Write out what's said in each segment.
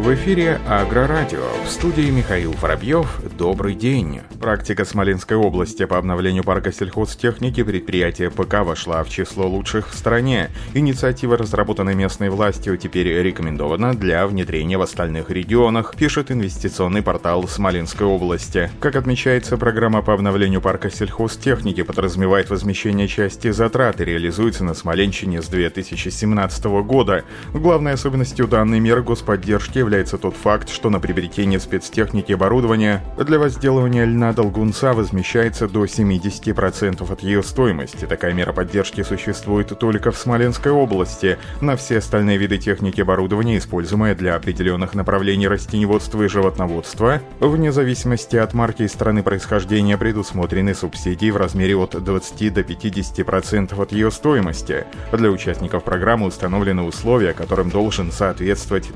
В эфире Агрорадио. В студии Михаил Воробьев. Добрый день. Практика Смоленской области по обновлению парка сельхозтехники предприятия ПК вошла в число лучших в стране. Инициатива, разработанная местной властью, теперь рекомендована для внедрения в остальных регионах, пишет инвестиционный портал Смоленской области. Как отмечается, программа по обновлению парка сельхозтехники подразумевает возмещение части затрат и реализуется на Смоленщине с 2017 года. Главной особенностью данной меры господдержки является тот факт, что на приобретение спецтехники и оборудования для возделывания льна долгунца возмещается до 70% от ее стоимости. Такая мера поддержки существует только в Смоленской области. На все остальные виды техники и оборудования, используемые для определенных направлений растеневодства и животноводства, вне зависимости от марки и страны происхождения предусмотрены субсидии в размере от 20 до 50% от ее стоимости. Для участников программы установлены условия, которым должен соответствовать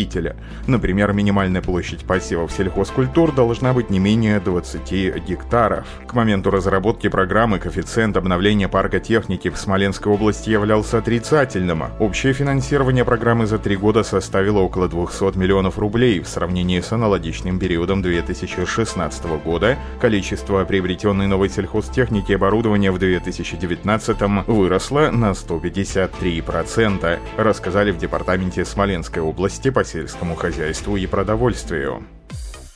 товаропроизводителя. Например, минимальная площадь посевов сельхозкультур должна быть не менее 20 гектаров. К моменту разработки программы коэффициент обновления парка техники в Смоленской области являлся отрицательным. Общее финансирование программы за три года составило около 200 миллионов рублей. В сравнении с аналогичным периодом 2016 года количество приобретенной новой сельхозтехники и оборудования в 2019 выросло на 153%, рассказали в департаменте Смоленской области по сельскому хозяйству и продовольствию.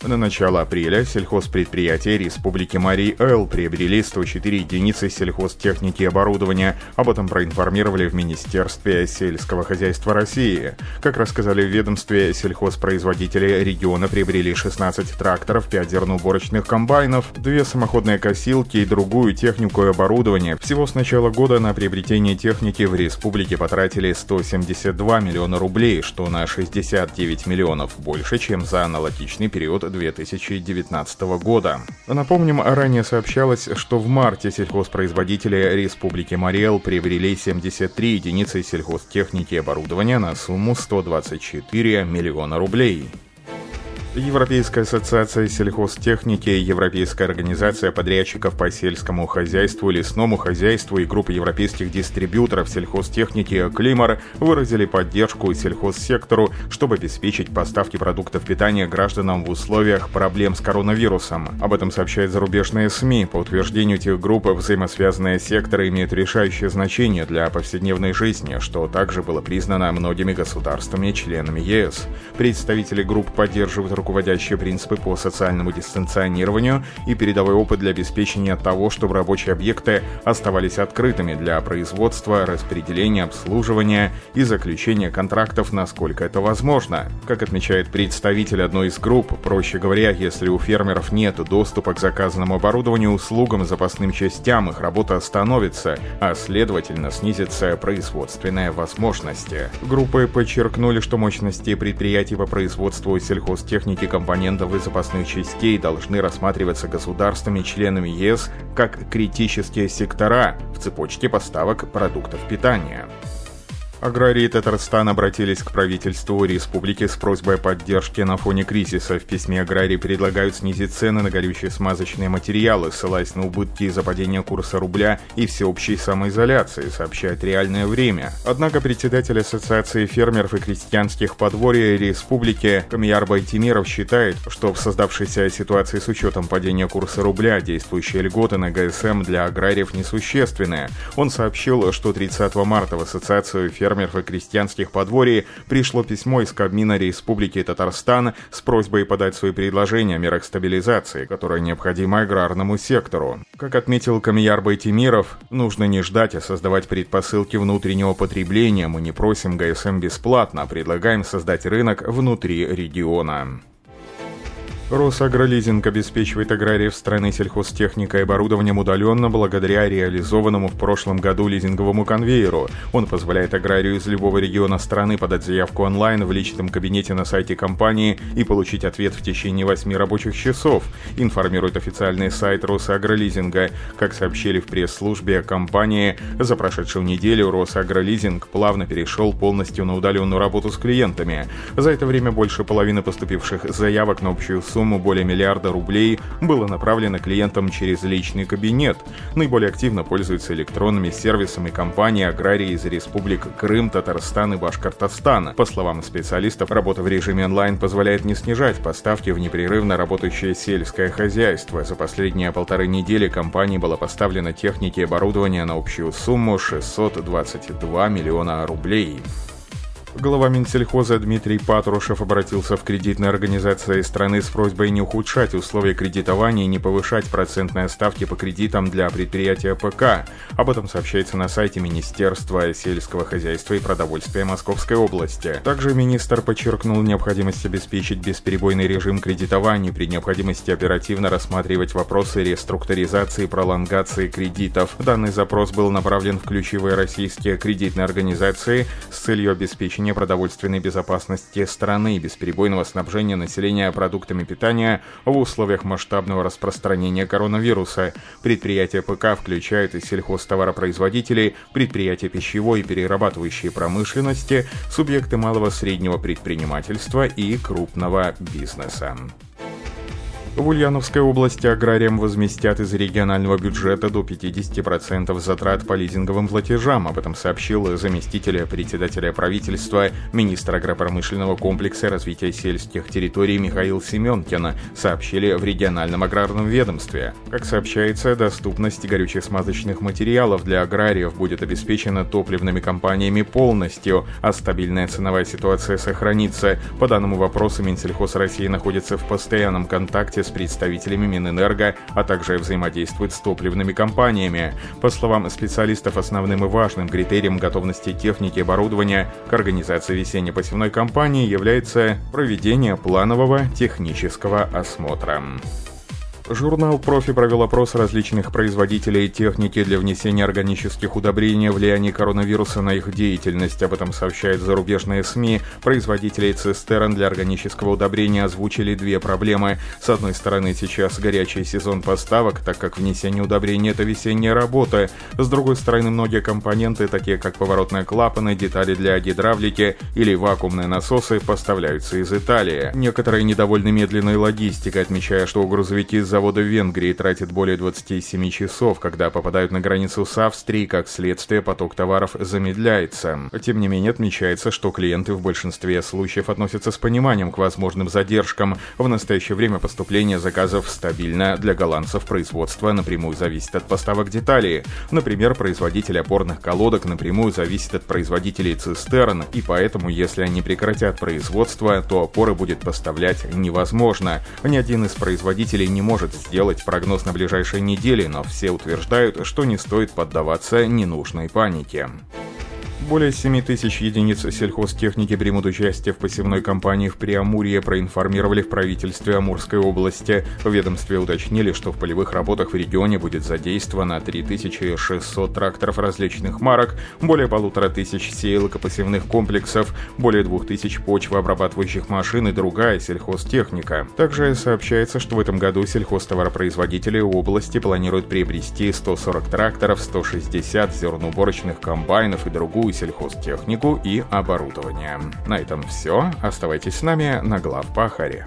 На начало апреля сельхозпредприятия Республики Марий Эл приобрели 104 единицы сельхозтехники и оборудования. Об этом проинформировали в Министерстве сельского хозяйства России. Как рассказали в ведомстве, сельхозпроизводители региона приобрели 16 тракторов, 5 зерноуборочных комбайнов, 2 самоходные косилки и другую технику и оборудование. Всего с начала года на приобретение техники в республике потратили 172 миллиона рублей, что на 69 миллионов больше, чем за аналогичный период 2019 года. Напомним, ранее сообщалось, что в марте сельхозпроизводители Республики Мариэл приобрели 73 единицы сельхозтехники и оборудования на сумму 124 миллиона рублей. Европейская ассоциация сельхозтехники, Европейская организация подрядчиков по сельскому хозяйству, лесному хозяйству и группа европейских дистрибьюторов сельхозтехники «Климар» выразили поддержку сельхозсектору, чтобы обеспечить поставки продуктов питания гражданам в условиях проблем с коронавирусом. Об этом сообщают зарубежные СМИ. По утверждению этих групп, взаимосвязанные секторы имеют решающее значение для повседневной жизни, что также было признано многими государствами и членами ЕС. Представители групп поддерживают руководящие принципы по социальному дистанционированию и передовой опыт для обеспечения того, чтобы рабочие объекты оставались открытыми для производства, распределения, обслуживания и заключения контрактов, насколько это возможно. Как отмечает представитель одной из групп, проще говоря, если у фермеров нет доступа к заказанному оборудованию, услугам, запасным частям, их работа остановится, а следовательно снизится производственная возможность. Группы подчеркнули, что мощности предприятий по производству сельхозтехники техники, компонентов и запасных частей должны рассматриваться государствами-членами ЕС как критические сектора в цепочке поставок продуктов питания. Аграрии Татарстана обратились к правительству республики с просьбой поддержки на фоне кризиса. В письме аграрии предлагают снизить цены на горючие смазочные материалы, ссылаясь на убытки из-за падения курса рубля и всеобщей самоизоляции, сообщает «Реальное время». Однако председатель Ассоциации фермеров и крестьянских подворий республики Камияр Байтимиров считает, что в создавшейся ситуации с учетом падения курса рубля действующие льготы на ГСМ для аграриев несущественные. Он сообщил, что 30 марта в Ассоциацию фермеров фермеров и крестьянских подворий пришло письмо из Кабмина Республики Татарстан с просьбой подать свои предложения о мерах стабилизации, которые необходимы аграрному сектору. Как отметил Камияр Байтимиров, нужно не ждать, а создавать предпосылки внутреннего потребления. Мы не просим ГСМ бесплатно, а предлагаем создать рынок внутри региона. Росагролизинг обеспечивает аграриев страны сельхозтехникой и оборудованием удаленно благодаря реализованному в прошлом году лизинговому конвейеру. Он позволяет аграрию из любого региона страны подать заявку онлайн в личном кабинете на сайте компании и получить ответ в течение 8 рабочих часов, информирует официальный сайт Росагролизинга. Как сообщили в пресс-службе компании, за прошедшую неделю Росагролизинг плавно перешел полностью на удаленную работу с клиентами. За это время больше половины поступивших заявок на общую сумму более миллиарда рублей было направлено клиентам через личный кабинет. Наиболее активно пользуются электронными сервисами компании аграрии из республик Крым, Татарстан и Башкортостан. По словам специалистов, работа в режиме онлайн позволяет не снижать поставки в непрерывно работающее сельское хозяйство. За последние полторы недели компании было поставлено техники и оборудование на общую сумму 622 миллиона рублей. Глава Минсельхоза Дмитрий Патрушев обратился в кредитные организации страны с просьбой не ухудшать условия кредитования и не повышать процентные ставки по кредитам для предприятия ПК. Об этом сообщается на сайте Министерства сельского хозяйства и продовольствия Московской области. Также министр подчеркнул необходимость обеспечить бесперебойный режим кредитования при необходимости оперативно рассматривать вопросы реструктуризации и пролонгации кредитов. Данный запрос был направлен в ключевые российские кредитные организации с целью обеспечения обеспечения продовольственной безопасности страны и бесперебойного снабжения населения продуктами питания в условиях масштабного распространения коронавируса. Предприятия ПК включают и сельхозтоваропроизводителей, предприятия пищевой и перерабатывающей промышленности, субъекты малого среднего предпринимательства и крупного бизнеса. В Ульяновской области аграриям возместят из регионального бюджета до 50% затрат по лизинговым платежам. Об этом сообщил заместитель председателя правительства, министр агропромышленного комплекса развития сельских территорий Михаил Семенкин, сообщили в региональном аграрном ведомстве. Как сообщается, доступность горюче-смазочных материалов для аграриев будет обеспечена топливными компаниями полностью, а стабильная ценовая ситуация сохранится. По данному вопросу Минсельхоз России находится в постоянном контакте с представителями Минэнерго, а также взаимодействует с топливными компаниями. По словам специалистов, основным и важным критерием готовности техники и оборудования к организации весенне-посевной кампании является проведение планового технического осмотра. Журнал «Профи» провел опрос различных производителей техники для внесения органических удобрений влияние коронавируса на их деятельность. Об этом сообщают зарубежные СМИ. Производители цистерн для органического удобрения озвучили две проблемы. С одной стороны, сейчас горячий сезон поставок, так как внесение удобрений – это весенняя работа. С другой стороны, многие компоненты, такие как поворотные клапаны, детали для гидравлики или вакуумные насосы, поставляются из Италии. Некоторые недовольны медленной логистикой, отмечая, что грузовики с завода в Венгрии тратят более 27 часов, когда попадают на границу с Австрией, как следствие поток товаров замедляется. Тем не менее, отмечается, что клиенты в большинстве случаев относятся с пониманием к возможным задержкам. В настоящее время поступление заказов стабильно. Для голландцев производство напрямую зависит от поставок деталей. Например, производитель опорных колодок напрямую зависит от производителей цистерн, и поэтому, если они прекратят производство, то опоры будет поставлять невозможно. Ни один из производителей не может может сделать прогноз на ближайшие недели, но все утверждают, что не стоит поддаваться ненужной панике. Более 7 тысяч единиц сельхозтехники примут участие в посевной кампании в Приамурье, проинформировали в правительстве Амурской области. В ведомстве уточнили, что в полевых работах в регионе будет задействовано 3600 тракторов различных марок, более полутора тысяч сеялок и посевных комплексов, более двух тысяч почвообрабатывающих машин и другая сельхозтехника. Также сообщается, что в этом году сельхозтоваропроизводители области планируют приобрести 140 тракторов, 160 зерноуборочных комбайнов и другую сельхозтехнику и оборудование. На этом все. Оставайтесь с нами на глав Пахаре.